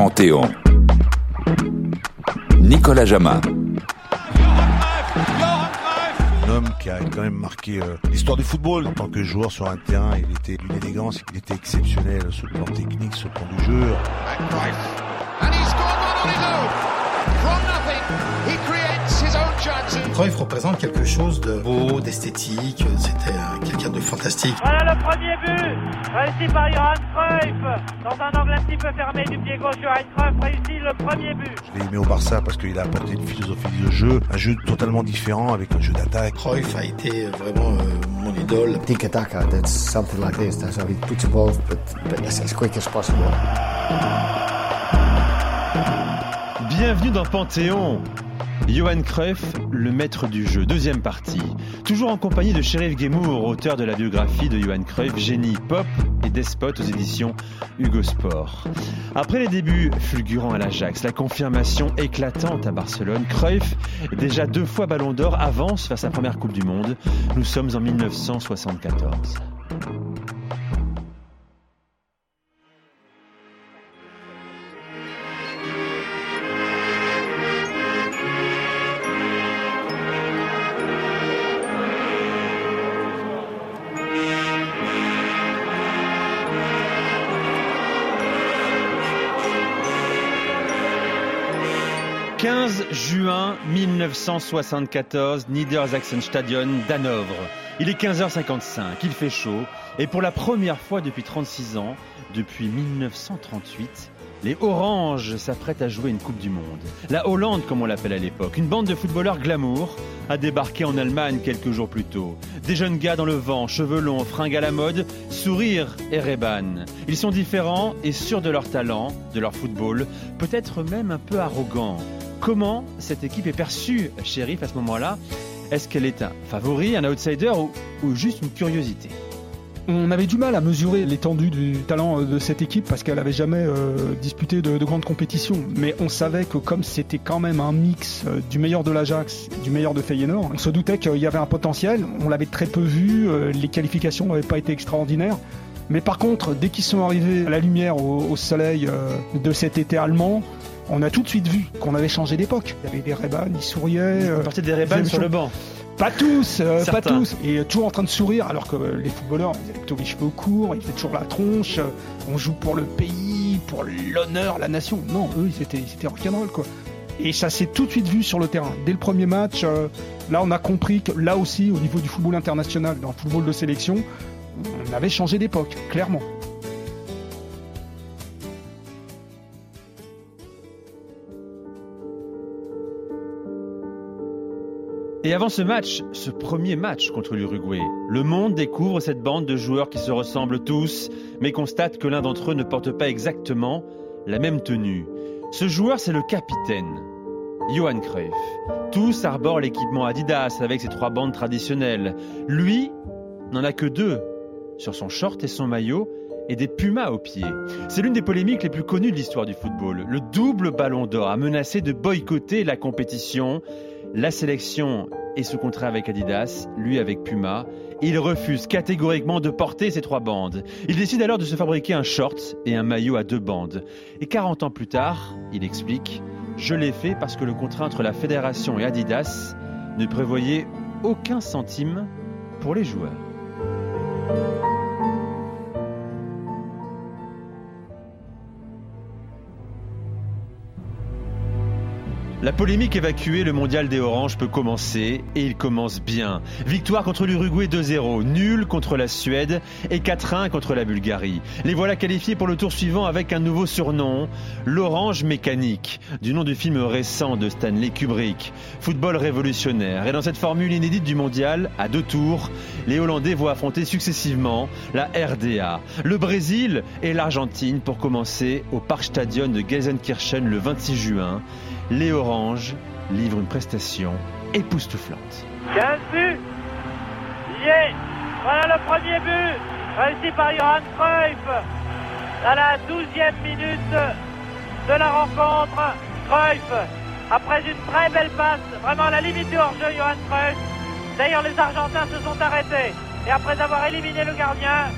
Panthéon. Nicolas Jama. Un homme qui a quand même marqué euh, l'histoire du football en tant que joueur sur un terrain. Il était d'une élégance, il était exceptionnel sur le plan technique, sur le plan du jeu. Cruyff représente quelque chose de beau, d'esthétique. C'était euh, quelqu'un de fantastique. Voilà le premier but réussi par Johan Cruyff dans un angle un petit peu fermé du pied gauche. Johan Cruyff réussit le premier but. Je l'ai aimé au Barça parce qu'il a apporté une philosophie de jeu, un jeu totalement différent avec un jeu d'attaque. Cruyff a été vraiment euh, mon idole. Tiki-taka, that's something like this. That's how he puts the ball, but, but as, as quick as possible. Bienvenue dans Panthéon. Johan Cruyff, le maître du jeu, deuxième partie. Toujours en compagnie de Sheriff Guémour, auteur de la biographie de Johan Cruyff, génie pop et despote aux éditions Hugo Sport. Après les débuts fulgurants à l'Ajax, la confirmation éclatante à Barcelone, Cruyff, déjà deux fois ballon d'or, avance vers sa première Coupe du Monde. Nous sommes en 1974. Juin 1974, Niedersachsenstadion, Danovre. Il est 15h55, il fait chaud, et pour la première fois depuis 36 ans, depuis 1938, les Oranges s'apprêtent à jouer une Coupe du Monde. La Hollande, comme on l'appelle à l'époque, une bande de footballeurs glamour, a débarqué en Allemagne quelques jours plus tôt. Des jeunes gars dans le vent, cheveux longs, fringues à la mode, sourire et réban. Ils sont différents et sûrs de leur talent, de leur football, peut-être même un peu arrogants. Comment cette équipe est perçue, shérif, à ce moment-là? Est-ce qu'elle est un favori, un outsider ou, juste une curiosité? On avait du mal à mesurer l'étendue du talent de cette équipe parce qu'elle n'avait jamais euh, disputé de, de, grandes compétitions. Mais on savait que comme c'était quand même un mix euh, du meilleur de l'Ajax, du meilleur de Feyenoord, on se doutait qu'il y avait un potentiel. On l'avait très peu vu, euh, les qualifications n'avaient pas été extraordinaires. Mais par contre, dès qu'ils sont arrivés à la lumière au soleil de cet été allemand, on a tout de suite vu qu'on avait changé d'époque. Il y avait des Reban, ils souriaient. Ils portaient des Reban sur le banc. Pas tous, euh, pas tous. Et toujours en train de sourire, alors que euh, les footballeurs, ils avaient plutôt les cheveux courts, ils faisaient toujours la tronche. Euh, on joue pour le pays, pour l'honneur, la nation. Non, eux, ils étaient, ils étaient rock'n'roll, quoi. Et ça s'est tout de suite vu sur le terrain. Dès le premier match, euh, là, on a compris que là aussi, au niveau du football international, dans le football de sélection, on avait changé d'époque, clairement. Et avant ce match, ce premier match contre l'Uruguay, le monde découvre cette bande de joueurs qui se ressemblent tous, mais constate que l'un d'entre eux ne porte pas exactement la même tenue. Ce joueur, c'est le capitaine, Johan Cruyff. Tous arborent l'équipement Adidas avec ses trois bandes traditionnelles. Lui n'en a que deux, sur son short et son maillot, et des pumas aux pieds. C'est l'une des polémiques les plus connues de l'histoire du football. Le double ballon d'or a menacé de boycotter la compétition. La sélection est sous contrat avec Adidas, lui avec Puma. Il refuse catégoriquement de porter ces trois bandes. Il décide alors de se fabriquer un short et un maillot à deux bandes. Et 40 ans plus tard, il explique Je l'ai fait parce que le contrat entre la fédération et Adidas ne prévoyait aucun centime pour les joueurs. La polémique évacuée, le mondial des Oranges peut commencer et il commence bien. Victoire contre l'Uruguay 2-0, nul contre la Suède et 4-1 contre la Bulgarie. Les voilà qualifiés pour le tour suivant avec un nouveau surnom, l'Orange mécanique, du nom du film récent de Stanley Kubrick, football révolutionnaire. Et dans cette formule inédite du mondial, à deux tours, les Hollandais vont affronter successivement la RDA, le Brésil et l'Argentine pour commencer au Parkstadion de Gelsenkirchen le 26 juin les Oranges livrent une prestation époustouflante. 15 buts yeah. Voilà le premier but réussi par Johan Cruyff à la 12e minute de la rencontre. Cruyff, après une très belle passe, vraiment à la limite du hors-jeu, Johan Cruyff. D'ailleurs, les Argentins se sont arrêtés. Et après avoir éliminé le gardien,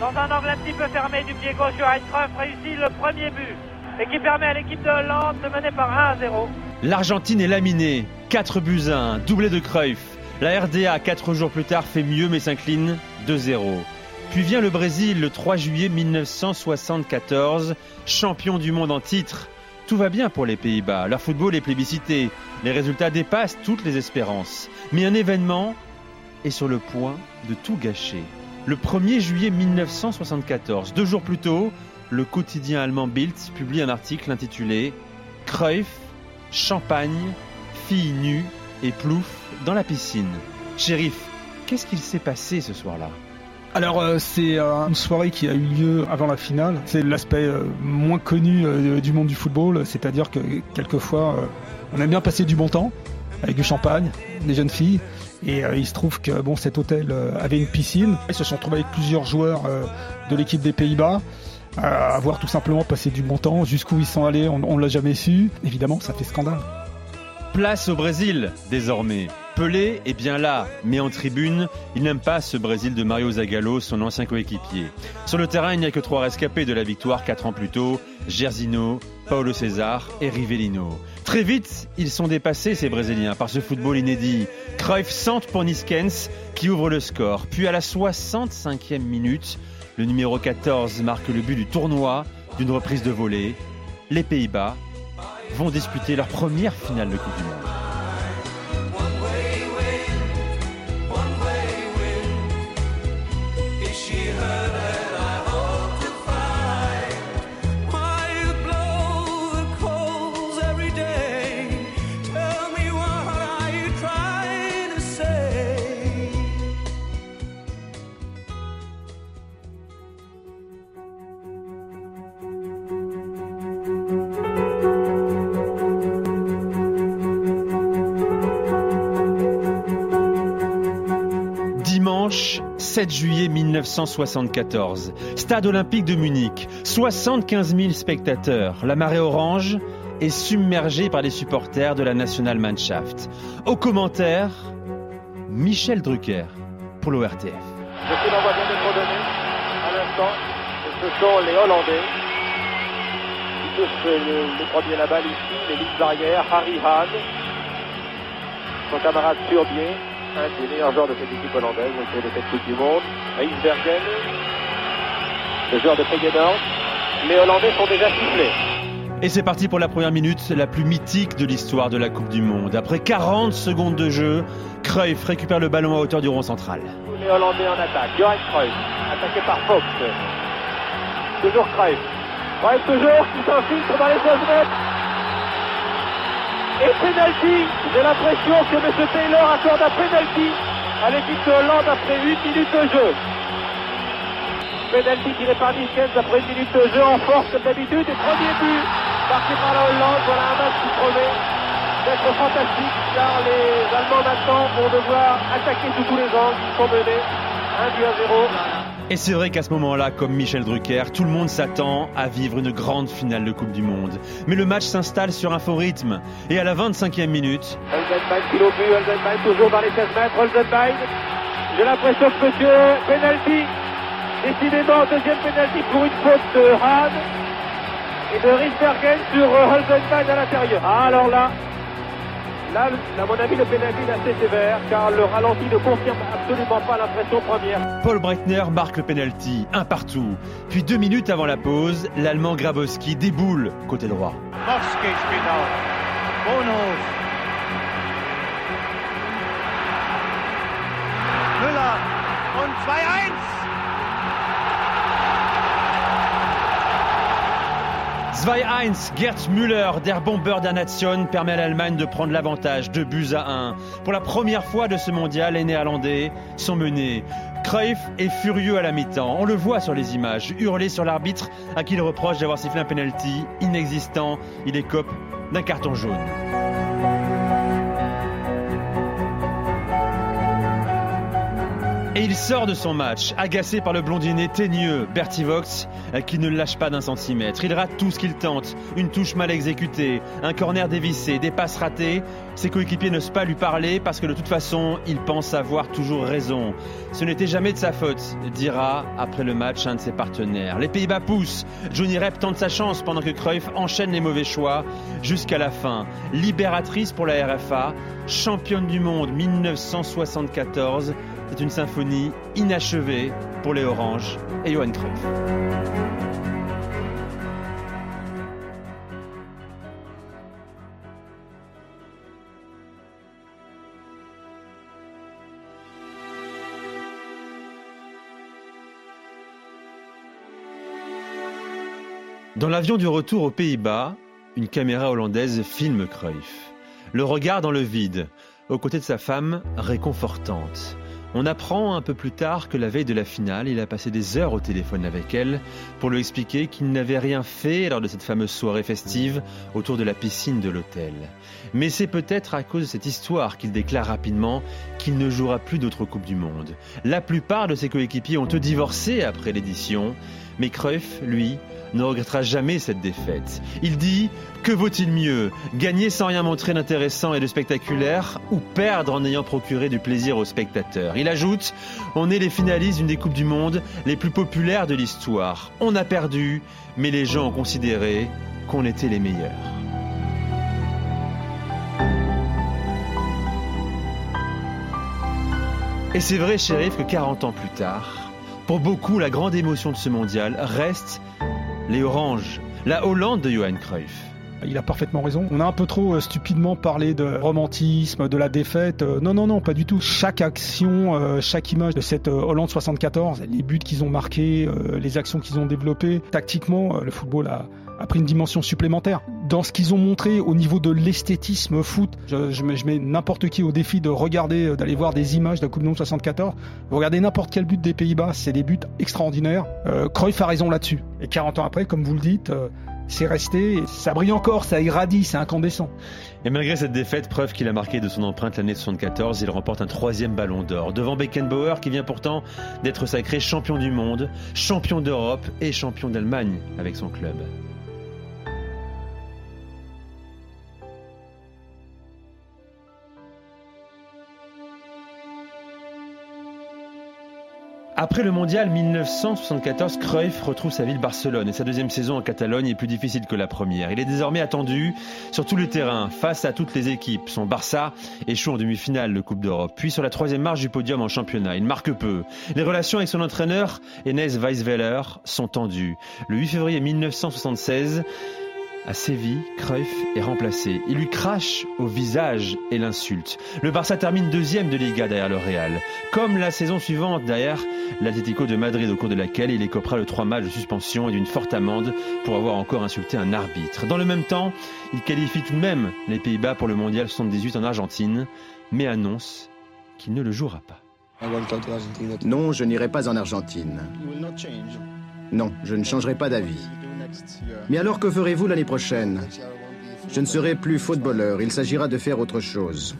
dans un angle un petit peu fermé du pied gauche, Johan Cruyff réussit le premier but. Et qui permet à l'équipe de Hollande de mener par 1 à 0. L'Argentine est laminée. 4 buts à 1, doublé de Cruyff. La RDA, 4 jours plus tard, fait mieux mais s'incline 2-0. Puis vient le Brésil le 3 juillet 1974, champion du monde en titre. Tout va bien pour les Pays-Bas, leur football est plébiscité, les résultats dépassent toutes les espérances. Mais un événement est sur le point de tout gâcher. Le 1er juillet 1974, deux jours plus tôt, le quotidien allemand Bild publie un article intitulé Cruyff, champagne, fille nue et plouf dans la piscine. Shérif, qu'est-ce qu'il s'est passé ce soir-là? Alors euh, c'est euh, une soirée qui a eu lieu avant la finale. C'est l'aspect euh, moins connu du monde du football, c'est-à-dire que quelquefois on aime bien passer du bon temps avec du champagne, des jeunes filles. Et il se trouve que bon cet hôtel avait une piscine. Ils se sont trouvés avec plusieurs joueurs de l'équipe des Pays-Bas avoir tout simplement passé du bon temps. Jusqu'où ils sont allés, on, on l'a jamais su. Évidemment, ça fait scandale. Place au Brésil, désormais. Pelé est bien là, mais en tribune, il n'aime pas ce Brésil de Mario Zagallo, son ancien coéquipier. Sur le terrain, il n'y a que trois rescapés de la victoire quatre ans plus tôt, Gersino, Paulo César et Rivellino. Très vite, ils sont dépassés, ces Brésiliens, par ce football inédit. Cruyff centre pour Niskens, qui ouvre le score. Puis à la 65e minute, le numéro 14 marque le but du tournoi d'une reprise de volée. Les Pays-Bas vont disputer leur première finale de Coupe du Monde. 7 juillet 1974, stade olympique de Munich, 75 000 spectateurs, la marée orange est submergée par les supporters de la Nationalmannschaft. Au commentaire, Michel Drucker pour l'ORTF. D'envoi vient d'être donné à l'instant. Ce sont les Hollandais qui touchent le, premier la balle ici, les lignes barrières, Harry Hahn, son camarade Turbier, un des meilleurs joueurs de cette équipe hollandaise au cours de cette Coupe du Monde, Isbergen, le joueur de Feyenoord. Les Hollandais sont déjà sifflés. Et c'est parti pour la première minute, la plus mythique de l'histoire de la Coupe du Monde. Après 40 secondes de jeu, Cruyff récupère le ballon à hauteur du rond central. Les Hollandais en attaque. Johan Cruyff, attaqué par Fox. Toujours Cruyff. Cruyff toujours qui s'infiltre dans les 16 mètres. Et penalty. J'ai l'impression que M. Taylor accorde un penalty à l'équipe de Hollande après 8 minutes de jeu. Penalty tiré par Niskens après une minute de jeu en force comme d'habitude. Et premier but marqué par la Hollande. Voilà un match qui promet d'être fantastique car les Allemands maintenant vont devoir attaquer sous tous les angles. Ils sont menés 1 but à 0. Et c'est vrai qu'à ce moment-là, comme Michel Drucker, tout le monde s'attend à vivre une grande finale de Coupe du Monde. Mais le match s'installe sur un faux rythme. Et à la 25e minute, Holzenbein qui au but, Holzenbein toujours dans les 16 mètres, Holzenbein. J'ai l'impression que monsieur penalty, décidément deuxième penalty pour une faute de Hahn et de Riesbergen sur Holzenbein à l'intérieur. Ah, alors là, là, à mon avis, le penalty est assez sévère car le ralenti ne confirme absolument pas l'impression première. Paul Breitner marque le penalty, un partout. Puis deux minutes avant la pause, l'Allemand Grabowski déboule côté droit. Müller. Und 2-1. 2-1, Gerd Müller, der Bomber der Nation, permet à l'Allemagne de prendre l'avantage, de buts à 1. Pour la première fois de ce mondial, les Néerlandais sont menés. Cruyff est furieux à la mi-temps, on le voit sur les images, hurler sur l'arbitre à qui il reproche d'avoir sifflé un penalty inexistant. Il écope d'un carton jaune. Et il sort de son match, agacé par le blondinet teigneux Bertie Vox, qui ne lâche pas d'un centimètre. Il rate tout ce qu'il tente, une touche mal exécutée, un corner dévissé, des passes ratées. Ses coéquipiers n'osent pas lui parler parce que de toute façon, il pense avoir toujours raison. Ce n'était jamais de sa faute, dira après le match un de ses partenaires. Les Pays-Bas poussent. Johnny Rep tente sa chance pendant que Cruyff enchaîne les mauvais choix jusqu'à la fin. Libératrice pour la RFA, championne du monde 1974. C'est une symphonie inachevée pour les Oranges et Johan Cruyff. Dans l'avion du retour aux Pays-Bas, une caméra hollandaise filme Cruyff. Le regard dans le vide, aux côtés de sa femme réconfortante. On apprend un peu plus tard que la veille de la finale, il a passé des heures au téléphone avec elle pour lui expliquer qu'il n'avait rien fait lors de cette fameuse soirée festive autour de la piscine de l'hôtel. Mais c'est peut-être à cause de cette histoire qu'il déclare rapidement qu'il ne jouera plus d'autres Coupes du Monde. La plupart de ses coéquipiers ont eux divorcé après l'édition, mais Cruyff, lui, ne regrettera jamais cette défaite. Il dit Que vaut-il mieux Gagner sans rien montrer d'intéressant et de spectaculaire ou perdre en ayant procuré du plaisir aux spectateurs? Il ajoute On est les finalistes d'une des Coupes du Monde les plus populaires de l'histoire. On a perdu, mais les gens ont considéré qu'on était les meilleurs. Et c'est vrai, shérif, que 40 ans plus tard, pour beaucoup, la grande émotion de ce mondial reste les Oranges, la Hollande de Johan Cruyff. Il a parfaitement raison. On a un peu trop euh, stupidement parlé de romantisme, de la défaite. Euh, non, non, non, pas du tout. Chaque action, euh, chaque image de cette Hollande 74, les buts qu'ils ont marqués, les actions qu'ils ont développées, tactiquement, le football a, pris une dimension supplémentaire. Dans ce qu'ils ont montré au niveau de l'esthétisme foot, je, mets, n'importe qui au défi de regarder, d'aller voir des images de la Coupe du Monde 74. Vous regardez n'importe quel but des Pays-Bas, c'est des buts extraordinaires. Cruyff a raison là-dessus. Et 40 ans après, comme vous le dites, c'est resté, ça brille encore, ça irradie, c'est incandescent. Et malgré cette défaite, preuve qu'il a marqué de son empreinte l'année 74, il remporte un troisième ballon d'or devant Beckenbauer qui vient pourtant d'être sacré champion du monde, champion d'Europe et champion d'Allemagne avec son club. Après le mondial 1974, Cruyff retrouve sa ville Barcelone et sa deuxième saison en Catalogne est plus difficile que la première. Il est désormais attendu sur tout le terrain, face à toutes les équipes. Son Barça échoue en demi-finale de Coupe d'Europe, puis sur la troisième marche du podium en championnat. Il marque peu. Les relations avec son entraîneur, Enes Weisweiler, sont tendues. Le 8 février 1976, à Séville, Cruyff est remplacé. Il lui crache au visage et l'insulte. Le Barça termine deuxième de Liga derrière le Real. Comme la saison suivante derrière l'Atlético de Madrid au cours de laquelle il écopera le trois matchs de suspension et d'une forte amende pour avoir encore insulté un arbitre. Dans le même temps, il qualifie tout de même les Pays-Bas pour le Mondial 78 en Argentine, mais annonce qu'il ne le jouera pas. Non, je n'irai pas en Argentine. Non, je ne changerai pas d'avis. Mais alors que ferez-vous l'année prochaine? Je ne serai plus footballeur, il s'agira de faire autre chose.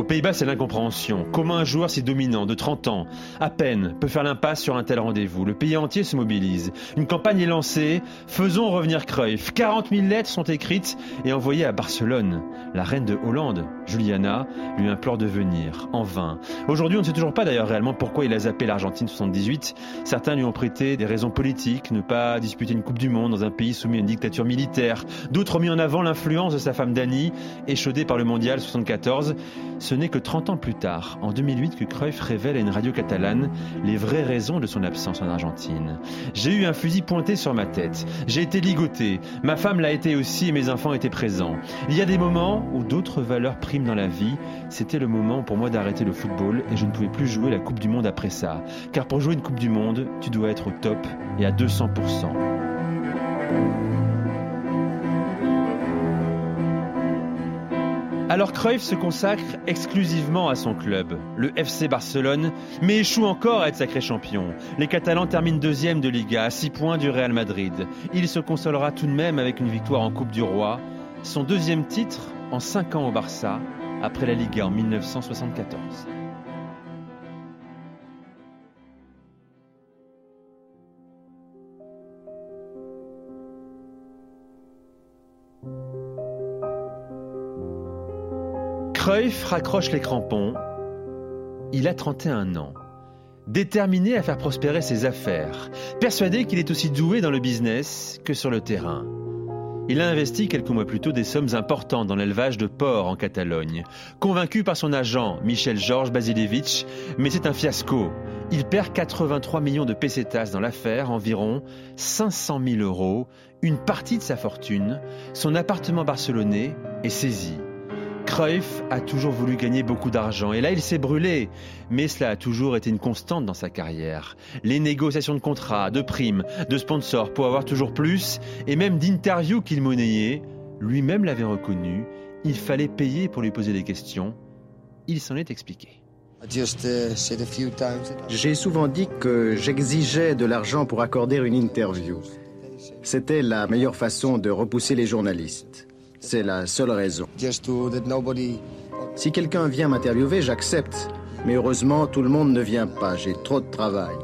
Aux Pays-Bas, c'est l'incompréhension. Comment un joueur si dominant, de 30 ans, à peine, peut faire l'impasse sur un tel rendez-vous? Le pays entier se mobilise. Une campagne est lancée. Faisons revenir Cruyff. 40 000 lettres sont écrites et envoyées à Barcelone. La reine de Hollande, Juliana, lui implore de venir. En vain. Aujourd'hui, on ne sait toujours pas d'ailleurs réellement pourquoi il a zappé l'Argentine 78. Certains lui ont prêté des raisons politiques, ne pas disputer une Coupe du Monde dans un pays soumis à une dictature militaire. D'autres ont mis en avant l'influence de sa femme Dani, échaudée par le Mondial 74. Ce n'est que 30 ans plus tard, en 2008, que Cruyff révèle à une radio catalane les vraies raisons de son absence en Argentine. J'ai eu un fusil pointé sur ma tête. J'ai été ligoté. Ma femme l'a été aussi et mes enfants étaient présents. Il y a des moments où d'autres valeurs priment dans la vie. C'était le moment pour moi d'arrêter le football et je ne pouvais plus jouer la Coupe du Monde après ça. Car pour jouer une Coupe du Monde, tu dois être au top et à 200%. Alors Cruyff se consacre exclusivement à son club, le FC Barcelone, mais échoue encore à être sacré champion. Les Catalans terminent deuxième de Liga, à 6 points du Real Madrid. Il se consolera tout de même avec une victoire en Coupe du Roi, son deuxième titre en 5 ans au Barça, après la Liga en 1974. Raccroche les crampons. Il a 31 ans. Déterminé à faire prospérer ses affaires, persuadé qu'il est aussi doué dans le business que sur le terrain. Il a investi quelques mois plus tôt des sommes importantes dans l'élevage de porcs en Catalogne. Convaincu par son agent, Michel Georges Basilevich, mais c'est un fiasco. Il perd 83 millions de pesetas dans l'affaire, environ 500 000 euros, une partie de sa fortune. Son appartement barcelonais est saisi. Cruyff a toujours voulu gagner beaucoup d'argent et là il s'est brûlé. Mais cela a toujours été une constante dans sa carrière. Les négociations de contrats, de primes, de sponsors pour avoir toujours plus et même d'interviews qu'il monnayait, lui-même l'avait reconnu, il fallait payer pour lui poser des questions. Il s'en est expliqué. J'ai souvent dit que j'exigeais de l'argent pour accorder une interview. C'était la meilleure façon de repousser les journalistes. C'est la seule raison. Si quelqu'un vient m'interviewer, j'accepte. Mais heureusement, tout le monde ne vient pas. J'ai trop de travail.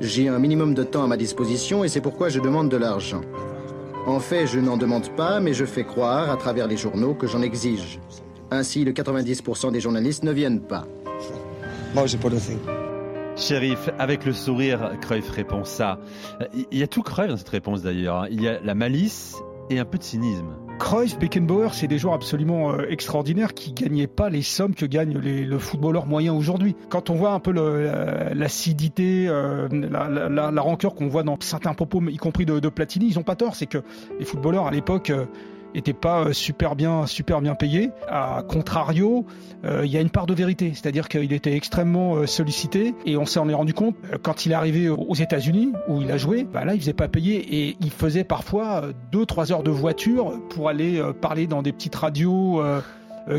J'ai un minimum de temps à ma disposition et c'est pourquoi je demande de l'argent. En fait, je n'en demande pas, mais je fais croire à travers les journaux que j'en exige. Ainsi, le 90% des journalistes ne viennent pas. Shérif, avec le sourire, Cruyff répond ça. Il y a tout Cruyff dans cette réponse d'ailleurs. Il y a la malice et un peu de cynisme. Cruyff, Beckenbauer, c'est des joueurs absolument euh, extraordinaires qui gagnaient pas les sommes que gagne le footballeur moyen aujourd'hui. Quand on voit un peu l'acidité, euh, la, rancœur qu'on voit dans certains propos, y compris de, de Platini, ils ont pas tort. C'est que les footballeurs à l'époque était pas euh, super bien, super bien payé. À contrario, euh, il y a une part de vérité, c'est-à-dire qu'il était extrêmement euh, sollicité et on s'en est rendu compte quand il est arrivé aux États-Unis où il a joué. Bah là, il faisait pas payer et il faisait parfois deux, trois heures de voiture pour aller parler dans des petites radios.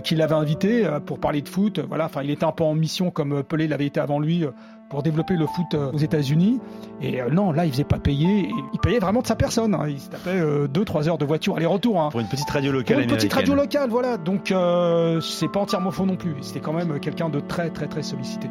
qu'il l'avait invité pour parler de foot. Voilà, enfin, il était un peu en mission comme Pelé l'avait été avant lui pour développer le foot aux États-Unis. Et non, là, il faisait pas payer. Il payait vraiment de sa personne. Hein. Il se tapait 2-3 heures de voiture aller-retour. Hein. Pour une petite radio locale Pour une petite radio locale, voilà. Donc, euh, c'est pas entièrement faux non plus. C'était quand même quelqu'un de très, très, très sollicité.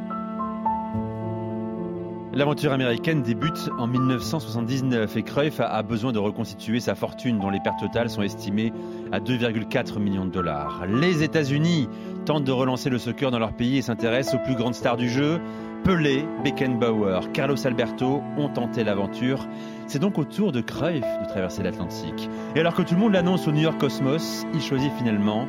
L'aventure américaine débute en 1979 et Cruyff a besoin de reconstituer sa fortune dont les pertes totales sont estimées à 2,4 millions de dollars. Les États-Unis tentent de relancer le soccer dans leur pays et s'intéressent aux plus grandes stars du jeu. Pelé, Beckenbauer, Carlos Alberto ont tenté l'aventure. C'est donc au tour de Cruyff de traverser l'Atlantique. Et alors que tout le monde l'annonce au New York Cosmos, il choisit finalement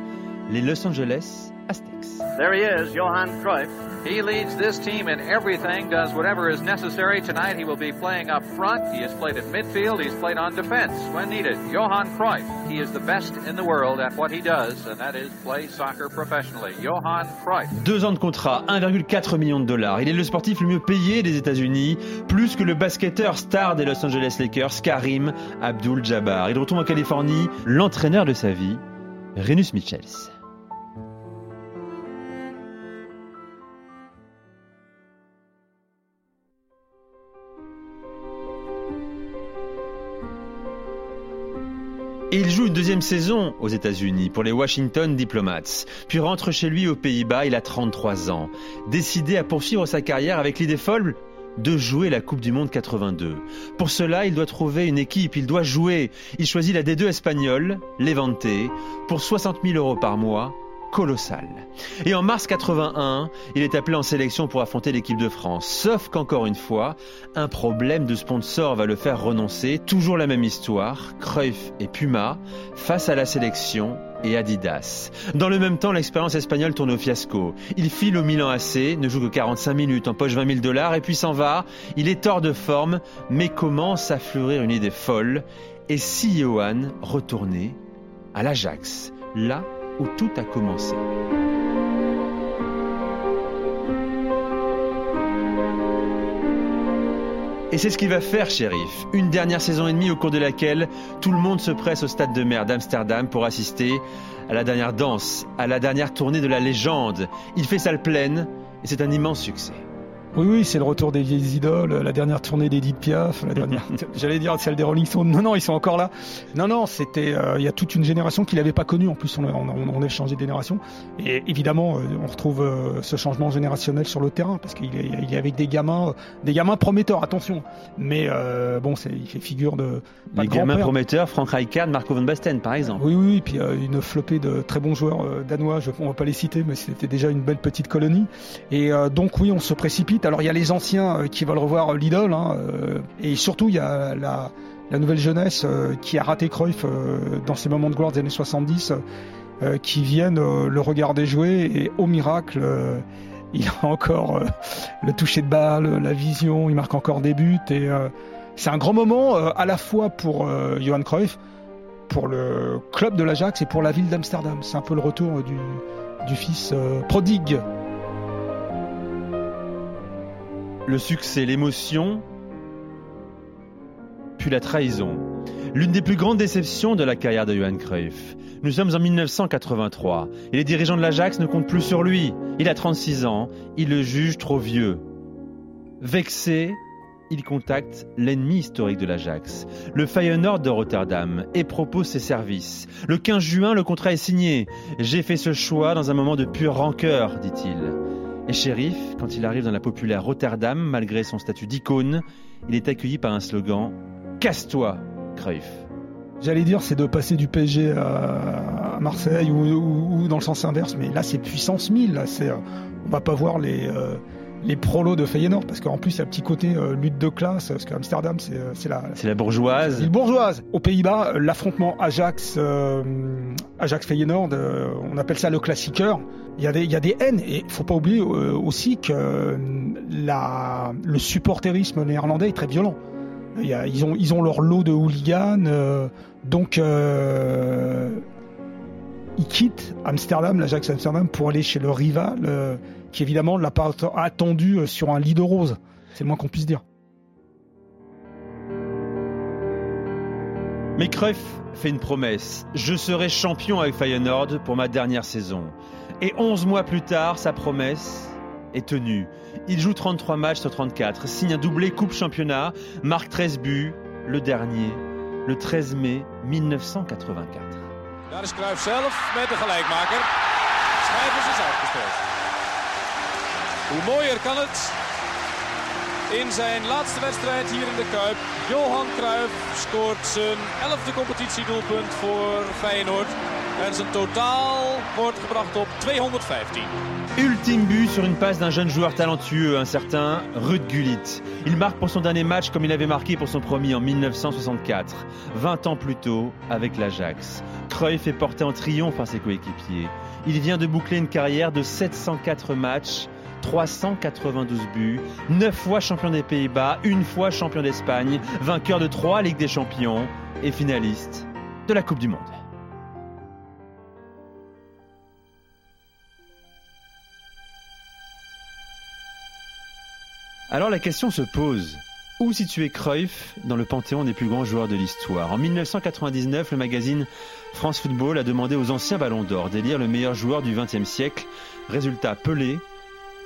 les Los Angeles Aztecs. There he is, Johan Cruyff. He leads this team in everything, does whatever is necessary. Tonight he will be playing up front. He has played at midfield. He's played on defense when needed. Johan Cruyff. He is the best in the world at what he does, and that is play soccer professionally. Johan Cruyff. Deux ans de contrat, 1,4 million de dollars. Il est le sportif le mieux payé des États-Unis, plus que le basketteur star des Los Angeles Lakers, Karim Abdul-Jabbar. Il retourne en Californie, l'entraîneur de sa vie, Renus Michels. Et il joue une deuxième saison aux États-Unis pour les Washington Diplomats, puis rentre chez lui aux Pays-Bas, il a 33 ans, décidé à poursuivre sa carrière avec l'idée folle de jouer la Coupe du Monde 82. Pour cela, il doit trouver une équipe, il doit jouer. Il choisit la D2 espagnole, Levante, pour 60 000 euros par mois, colossal. Et en mars 81, il est appelé en sélection pour affronter l'équipe de France. Sauf qu'encore une fois, un problème de sponsor va le faire renoncer. Toujours la même histoire, Cruyff et Puma face à la sélection et Adidas. Dans le même temps, l'expérience espagnole tourne au fiasco. Il file au Milan AC, ne joue que 45 minutes, en poche 20 000 dollars et puis s'en va. Il est hors de forme, mais commence à fleurir une idée folle. Et si Johan retournait à l'Ajax, là où tout a commencé. Et c'est ce qu'il va faire, shérif. Une dernière saison et demie au cours de laquelle tout le monde se presse au stade de mer d'Amsterdam pour assister à la dernière danse, à la dernière tournée de la légende. Il fait salle pleine et c'est un immense succès. Oui, oui, c'est le retour des vieilles idoles, la dernière tournée d'Edith Piaf, la dernière, j'allais dire celle des Rolling Stones. Non, non, ils sont encore là. Non, non, c'était, euh, il y a toute une génération qui l'avait pas connu. En plus, on, on, on a changé de génération. Et évidemment, euh, on retrouve euh, ce changement générationnel sur le terrain parce qu'il est, il est avec des gamins, des gamins prometteurs. Attention, mais bon, c'est, il fait figure de. Les gamins prometteurs, Frank Rijkaard, Marco van Basten, par exemple. Oui, oui, et puis une flopée de très bons joueurs danois. Je, on va pas les citer, mais c'était déjà une belle petite colonie. Et donc oui, on se précipite alors il y a les anciens euh, qui veulent revoir l'idole, hein, euh, et surtout il y a la, nouvelle jeunesse euh, qui a raté Cruyff dans ses moments de gloire des années 70, qui viennent le regarder jouer et au miracle il a encore le toucher de balle, la vision, il marque encore des buts et c'est un grand moment à la fois pour Johan Cruyff, pour le club de l'Ajax et pour la ville d'Amsterdam. C'est un peu le retour du, du fils prodigue le succès, l'émotion, puis la trahison. L'une des plus grandes déceptions de la carrière de Johan Cruyff. Nous sommes en 1983 et les dirigeants de l'Ajax ne comptent plus sur lui. Il a 36 ans, il le juge trop vieux. Vexé, il contacte l'ennemi historique de l'Ajax, le Feyenoord de Rotterdam, et propose ses services. Le 15 juin, le contrat est signé. J'ai fait ce choix dans un moment de pure rancœur, dit-il. Et Sheriff, quand il arrive dans la populaire Rotterdam, malgré son statut d'icône, il est accueilli par un slogan Casse-toi, Cruyff. J'allais dire, c'est de passer du PSG à Marseille ou, dans le sens inverse, mais là, c'est puissance 1000. Là, c'est, on va pas voir les, euh, les prolos de Feyenoord, parce qu'en plus, il y a un petit côté euh, lutte de classe, parce qu'Amsterdam, c'est, euh, c'est la, c'est la bourgeoise. C'est bourgeoise. Aux Pays-Bas, l'affrontement Ajax, Ajax Feyenoord, on appelle ça le classiqueur. Il y, a des, il y a des haines et il faut pas oublier aussi que la, le supporterisme néerlandais est très violent. Il y a, ils, ont, ils ont leur lot de hooligans, donc ils quittent Amsterdam, l'Ajax Amsterdam, pour aller chez le rival qui évidemment l'a pas attendu euh, sur un lit de rose. C'est le moins qu'on puisse dire. Mais Cruyff fait une promesse. Je serai champion avec Feyenoord pour ma dernière saison. Et 11 mois plus tard, sa promesse est tenue. Il joue 33 matchs sur 34, signe un doublé Coupe Championnat, marque 13 buts, le dernier, le 13 mai 1984. Daar is Cruyff zelf met de gelijkmaker. Hoe mooier kan het? In zijn laatste wedstrijd hier in de Kuip. Johan Cruijff scoort zijn elfde competitiedoelpunt voor Feyenoord. En zijn totaal wordt gebracht op 215. Ultime but sur une passe d'un jeune joueur talentueux, un certain Ruud Gullit. Il marque pour son dernier match comme il avait marqué pour son premier en 1964, 20 ans plus tôt avec l'Ajax. Cruyff est porté en triomphe par ses coéquipiers. Il vient de boucler une carrière de 704 matchs 392 buts, 9 fois champion des Pays-Bas, une fois champion d'Espagne, vainqueur de 3 Ligues des Champions et finaliste de la Coupe du Monde. Alors la question se pose. Où situer Cruyff dans le panthéon des plus grands joueurs de l'histoire? En 1999, le magazine France Football a demandé aux anciens ballons d'or d'élire le meilleur joueur du XXe siècle. Résultat Pelé,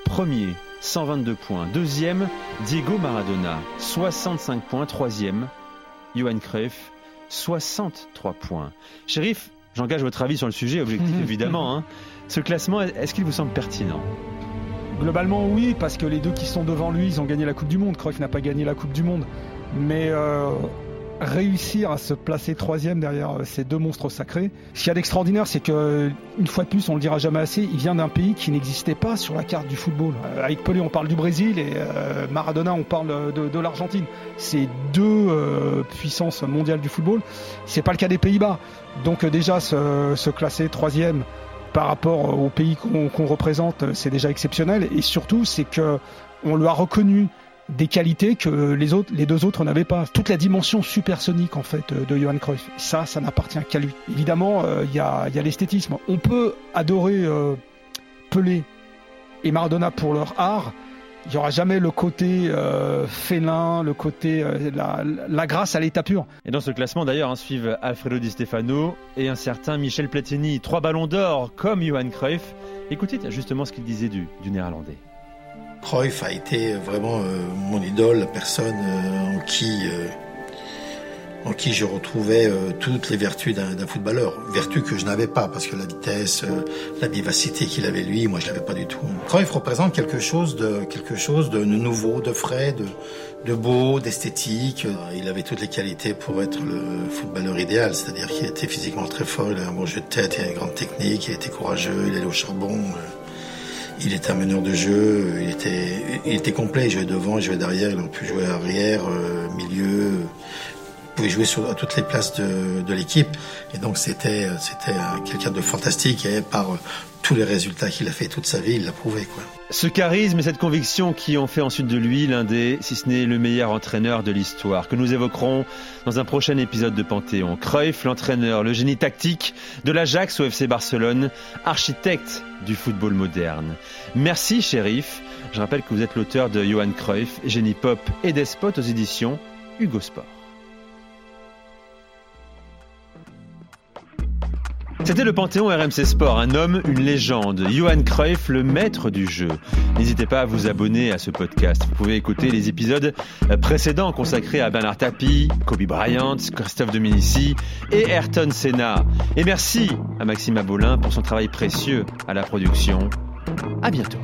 Premier, 122 points. Deuxième, Diego Maradona, 65 points. Troisième, Johan Cruyff, 63 points. Shérif, j'engage votre avis sur le sujet, objectif évidemment. Hein. Ce classement, est-ce qu'il vous semble pertinent? Globalement, oui, parce que les deux qui sont devant lui, ils ont gagné la Coupe du Monde. Cruyff n'a pas gagné la Coupe du Monde. Mais euh, réussir à se placer troisième derrière euh, ces deux monstres sacrés. Ce qu'il y a d'extraordinaire, c'est que, une fois de plus, on le dira jamais assez, il vient d'un pays qui n'existait pas sur la carte du football. Euh, avec Pelé, on parle du Brésil et euh, Maradona, on parle de, l'Argentine. C'est deux puissances mondiales du football. C'est pas le cas des Pays-Bas. Donc déjà, se, classer troisième par rapport au pays qu'on représente, c'est déjà exceptionnel. Et surtout, c'est que on le a reconnu des qualités que les deux autres n'avaient pas. Toute la dimension supersonique en fait de Johan Cruyff. Ça, ça n'appartient qu'à lui. Évidemment, euh, il y a, l'esthétisme. On peut adorer euh, Pelé et Maradona pour leur art. Il n'y aura jamais le côté euh, félin, le côté la, grâce à l'état pur. Et dans ce classement d'ailleurs, hein, suivent Alfredo Di Stefano et un certain Michel Platini, trois ballons d'or comme Johan Cruyff. Écoutez justement ce qu'il disait du néerlandais. Cruyff a été vraiment mon idole, la personne en qui en qui je retrouvais euh, toutes les vertus d'un footballeur. Vertus que je n'avais pas, parce que la vitesse, euh, la vivacité qu'il avait lui, moi je l'avais pas du tout. Cruyff représente quelque chose de, quelque chose de nouveau, de frais, de, de beau, d'esthétique. Il avait toutes les qualités pour être le footballeur idéal, c'est-à-dire qu'il était physiquement très fort, il avait un bon jeu de tête, il avait une grande technique, il était courageux, il allait au charbon. Euh, il était un meneur de jeu, il était, il était complet, il jouait devant, il jouait derrière, il aurait pu jouer arrière, milieu, pouvait jouer sur, toutes les places de, de l'équipe. Et donc c'était c'était quelqu'un de fantastique et par euh, tous les résultats qu'il a fait toute sa vie, il l'a prouvé. Quoi. Ce charisme et cette conviction qui ont fait ensuite de lui l'un des, si ce n'est le meilleur entraîneur de l'histoire, que nous évoquerons dans un prochain épisode de Panthéon. Cruyff, l'entraîneur, le génie tactique de l'Ajax au FC Barcelone, architecte du football moderne. Merci, shérif. Je rappelle que vous êtes l'auteur de Johan Cruyff, Génie Pop et Despote aux éditions Hugo Sport. C'était le Panthéon RMC Sport, un homme, une légende, Johan Cruyff, le maître du jeu. N'hésitez pas à vous abonner à ce podcast. Vous pouvez écouter les épisodes précédents consacrés à Bernard Tapie, Kobe Bryant, Christophe Dominici et Ayrton Senna. Et merci à Maxime Abolin pour son travail précieux à la production. À bientôt.